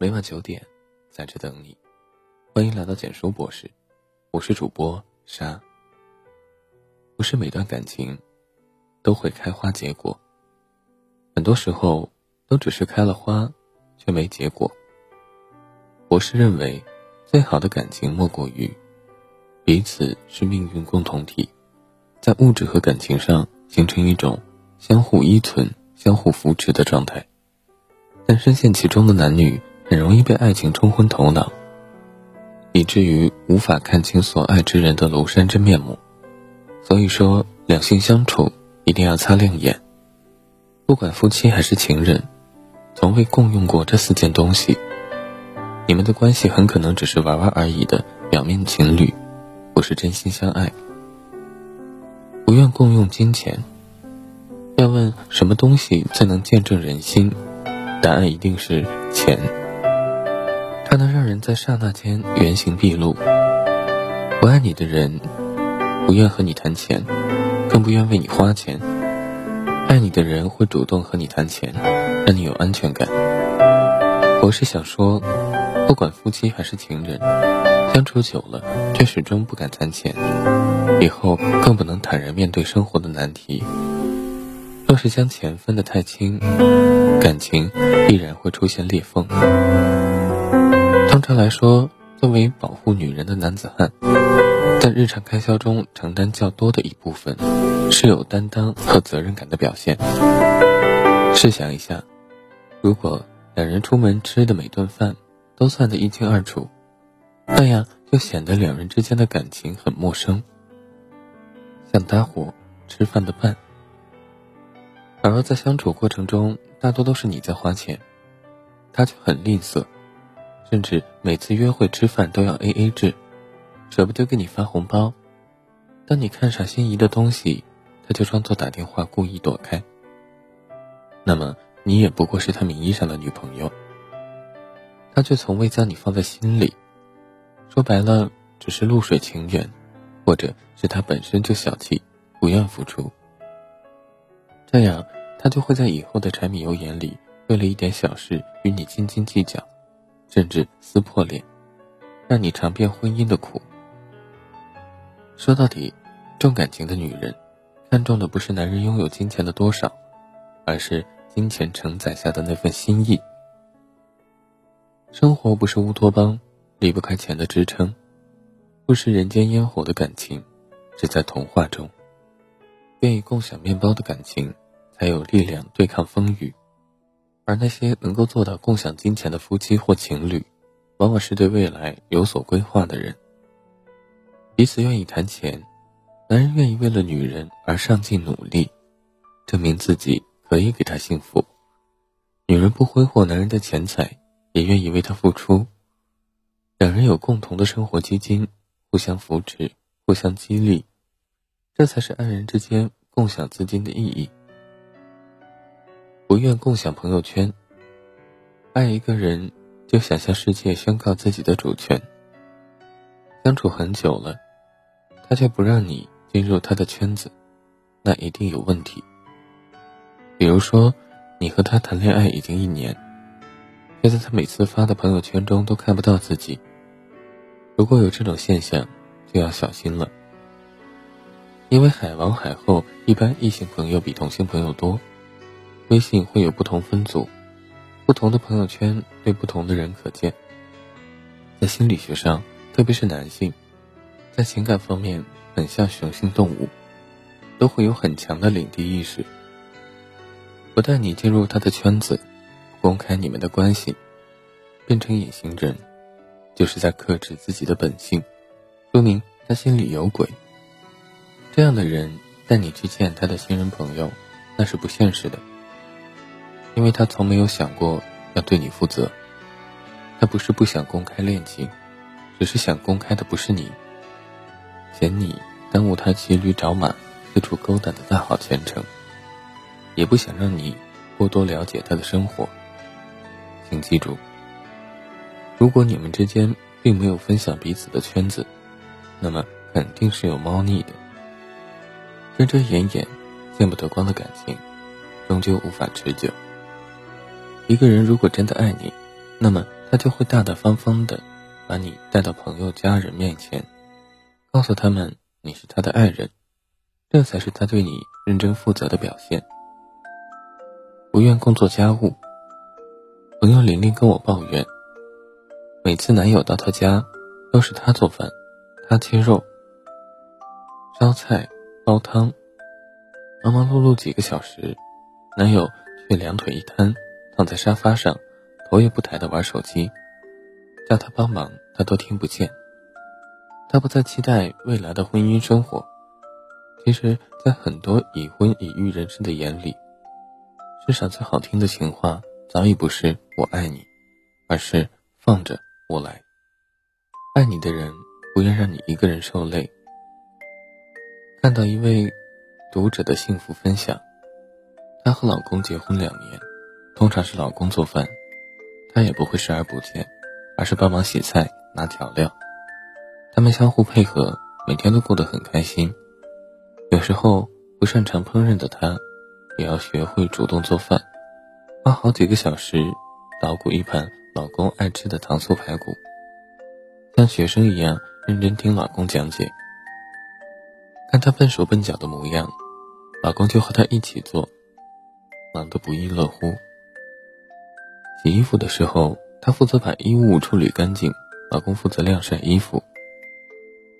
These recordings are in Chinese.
每晚九点，在这等你。欢迎来到简书博士，我是主播沙。不是每段感情都会开花结果，很多时候都只是开了花，却没结果。博士认为，最好的感情莫过于彼此是命运共同体，在物质和感情上形成一种相互依存、相互扶持的状态。但深陷其中的男女。很容易被爱情冲昏头脑，以至于无法看清所爱之人的庐山真面目。所以说，两性相处一定要擦亮眼。不管夫妻还是情人，从未共用过这四件东西，你们的关系很可能只是玩玩而已的表面情侣，不是真心相爱。不愿共用金钱，要问什么东西最能见证人心，答案一定是钱。它能让人在刹那间原形毕露。不爱你的人，不愿和你谈钱，更不愿为你花钱；爱你的人会主动和你谈钱，让你有安全感。我是想说，不管夫妻还是情人，相处久了却始终不敢谈钱，以后更不能坦然面对生活的难题。若是将钱分得太轻，感情必然会出现裂缝。通常来说，作为保护女人的男子汉，在日常开销中承担较多的一部分，是有担当和责任感的表现。试想一下，如果两人出门吃的每顿饭都算得一清二楚，那样就显得两人之间的感情很陌生，像搭伙吃饭的伴。而在相处过程中，大多都是你在花钱，他却很吝啬。甚至每次约会吃饭都要 A A 制，舍不得给你发红包。当你看上心仪的东西，他就装作打电话故意躲开。那么你也不过是他名义上的女朋友，他却从未将你放在心里。说白了，只是露水情缘，或者是他本身就小气，不愿付出。这样，他就会在以后的柴米油盐里，为了一点小事与你斤斤计较。甚至撕破脸，让你尝遍婚姻的苦。说到底，重感情的女人，看重的不是男人拥有金钱的多少，而是金钱承载下的那份心意。生活不是乌托邦，离不开钱的支撑；不食人间烟火的感情，只在童话中。愿意共享面包的感情，才有力量对抗风雨。而那些能够做到共享金钱的夫妻或情侣，往往是对未来有所规划的人。彼此愿意谈钱，男人愿意为了女人而上进努力，证明自己可以给她幸福；女人不挥霍男人的钱财，也愿意为他付出。两人有共同的生活基金，互相扶持，互相激励，这才是爱人之间共享资金的意义。不愿共享朋友圈。爱一个人，就想向世界宣告自己的主权。相处很久了，他却不让你进入他的圈子，那一定有问题。比如说，你和他谈恋爱已经一年，却在他每次发的朋友圈中都看不到自己。如果有这种现象，就要小心了，因为海王海后一般异性朋友比同性朋友多。微信会有不同分组，不同的朋友圈对不同的人可见。在心理学上，特别是男性，在情感方面很像雄性动物，都会有很强的领地意识。不带你进入他的圈子，公开你们的关系，变成隐形人，就是在克制自己的本性，说明他心里有鬼。这样的人带你去见他的新人朋友，那是不现实的。因为他从没有想过要对你负责，他不是不想公开恋情，只是想公开的不是你，嫌你耽误他骑驴找马、四处勾搭的大好前程，也不想让你过多了解他的生活。请记住，如果你们之间并没有分享彼此的圈子，那么肯定是有猫腻的。遮遮掩掩、见不得光的感情，终究无法持久。一个人如果真的爱你，那么他就会大大方方的把你带到朋友家人面前，告诉他们你是他的爱人，这才是他对你认真负责的表现。不愿共做家务，朋友玲玲跟我抱怨，每次男友到她家，都是她做饭，她切肉、烧菜、煲汤，忙忙碌碌几个小时，男友却两腿一摊，躺在沙发上。头也不抬的玩手机，叫他帮忙，他都听不见。他不再期待未来的婚姻生活。其实，在很多已婚已育人士的眼里，世上最好听的情话，早已不是“我爱你”，而是“放着我来”。爱你的人，不愿让你一个人受累。看到一位读者的幸福分享，她和老公结婚两年，通常是老公做饭。他也不会视而不见，而是帮忙洗菜、拿调料。他们相互配合，每天都过得很开心。有时候不擅长烹饪的他，也要学会主动做饭，花好几个小时捣鼓一盘老公爱吃的糖醋排骨，像学生一样认真听老公讲解。看他笨手笨脚的模样，老公就和他一起做，忙得不亦乐乎。洗衣服的时候，她负责把衣物处理干净，老公负责晾晒衣服。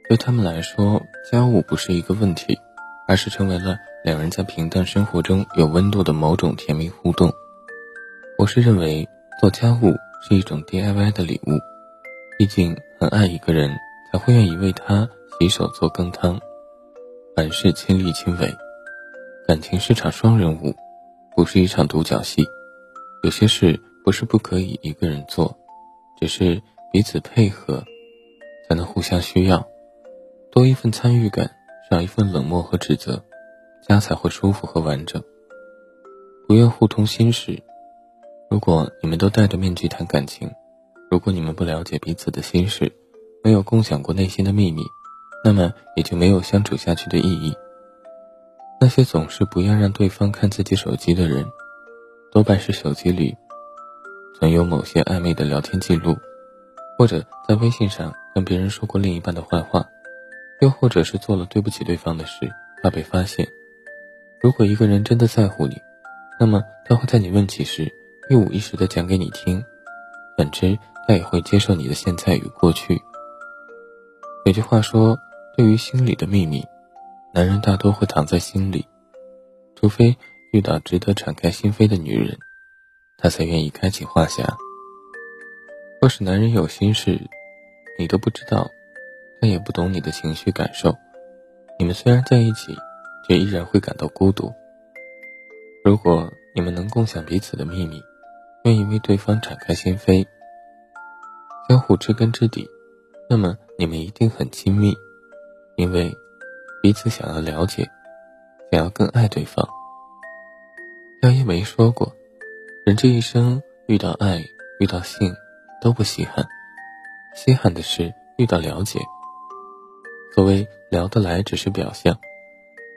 对他们来说，家务不是一个问题，而是成为了两人在平淡生活中有温度的某种甜蜜互动。我是认为做家务是一种 DIY 的礼物，毕竟很爱一个人，才会愿意为他洗手做羹汤，凡事亲力亲为。感情是场双人舞，不是一场独角戏，有些事。不是不可以一个人做，只是彼此配合，才能互相需要，多一份参与感，少一份冷漠和指责，家才会舒服和完整。不愿互通心事，如果你们都戴着面具谈感情，如果你们不了解彼此的心事，没有共享过内心的秘密，那么也就没有相处下去的意义。那些总是不愿让对方看自己手机的人，多半是手机里。存有某些暧昧的聊天记录，或者在微信上跟别人说过另一半的坏话，又或者是做了对不起对方的事，怕被发现。如果一个人真的在乎你，那么他会在你问起时一五一十的讲给你听，反之，他也会接受你的现在与过去。有句话说，对于心里的秘密，男人大多会藏在心里，除非遇到值得敞开心扉的女人。他才愿意开启话匣。若是男人有心事，你都不知道，他也不懂你的情绪感受。你们虽然在一起，却依然会感到孤独。如果你们能共享彼此的秘密，愿意为对方敞开心扉，相互知根知底，那么你们一定很亲密，因为彼此想要了解，想要更爱对方。廖一梅说过。人这一生遇到爱、遇到性都不稀罕，稀罕的是遇到了解。所谓聊得来只是表象，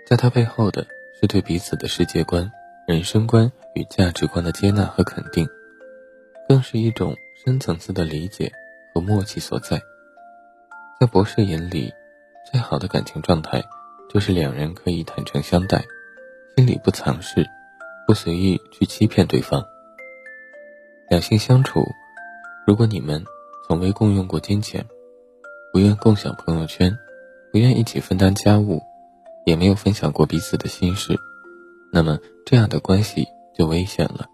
在他背后的是对彼此的世界观、人生观与价值观的接纳和肯定，更是一种深层次的理解和默契所在。在博士眼里，最好的感情状态就是两人可以坦诚相待，心里不藏事，不随意去欺骗对方。两性相处，如果你们从未共用过金钱，不愿共享朋友圈，不愿一起分担家务，也没有分享过彼此的心事，那么这样的关系就危险了。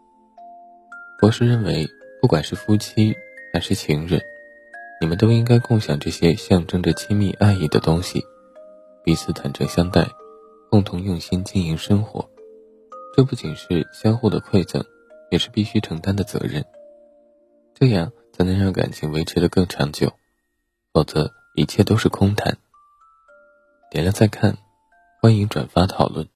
博士认为，不管是夫妻还是情人，你们都应该共享这些象征着亲密爱意的东西，彼此坦诚相待，共同用心经营生活。这不仅是相互的馈赠。也是必须承担的责任，这样才能让感情维持的更长久，否则一切都是空谈。点亮再看，欢迎转发讨论。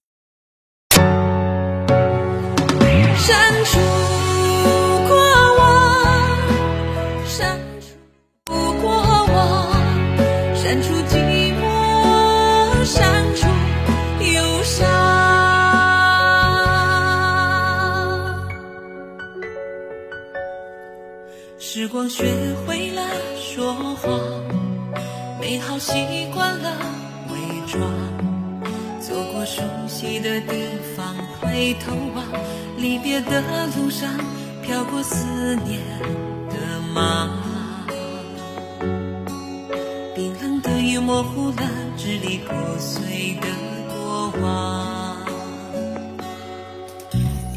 光学会了说谎，美好习惯了伪装。走过熟悉的地方，回头望，离别的路上飘过思念的马。冰冷的雨模糊了支离破碎的过往，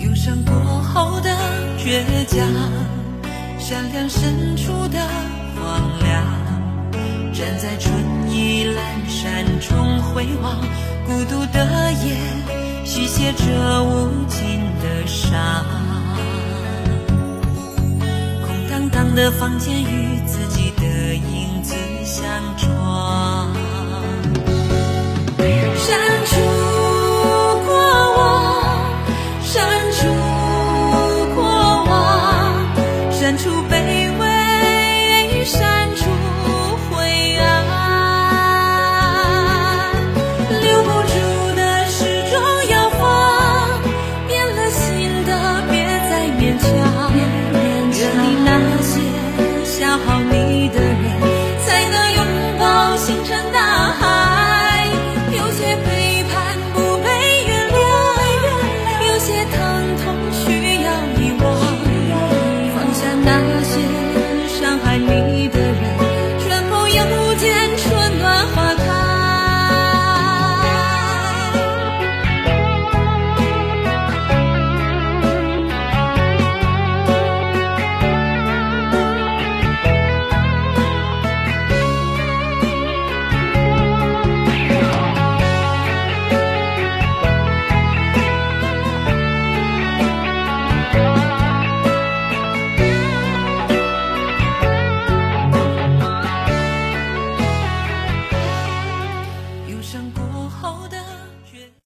忧伤过后的倔强。善良深处的荒凉，站在春意阑珊中回望，孤独的夜续写着无尽的伤。空荡荡的房间与自己的影子相撞。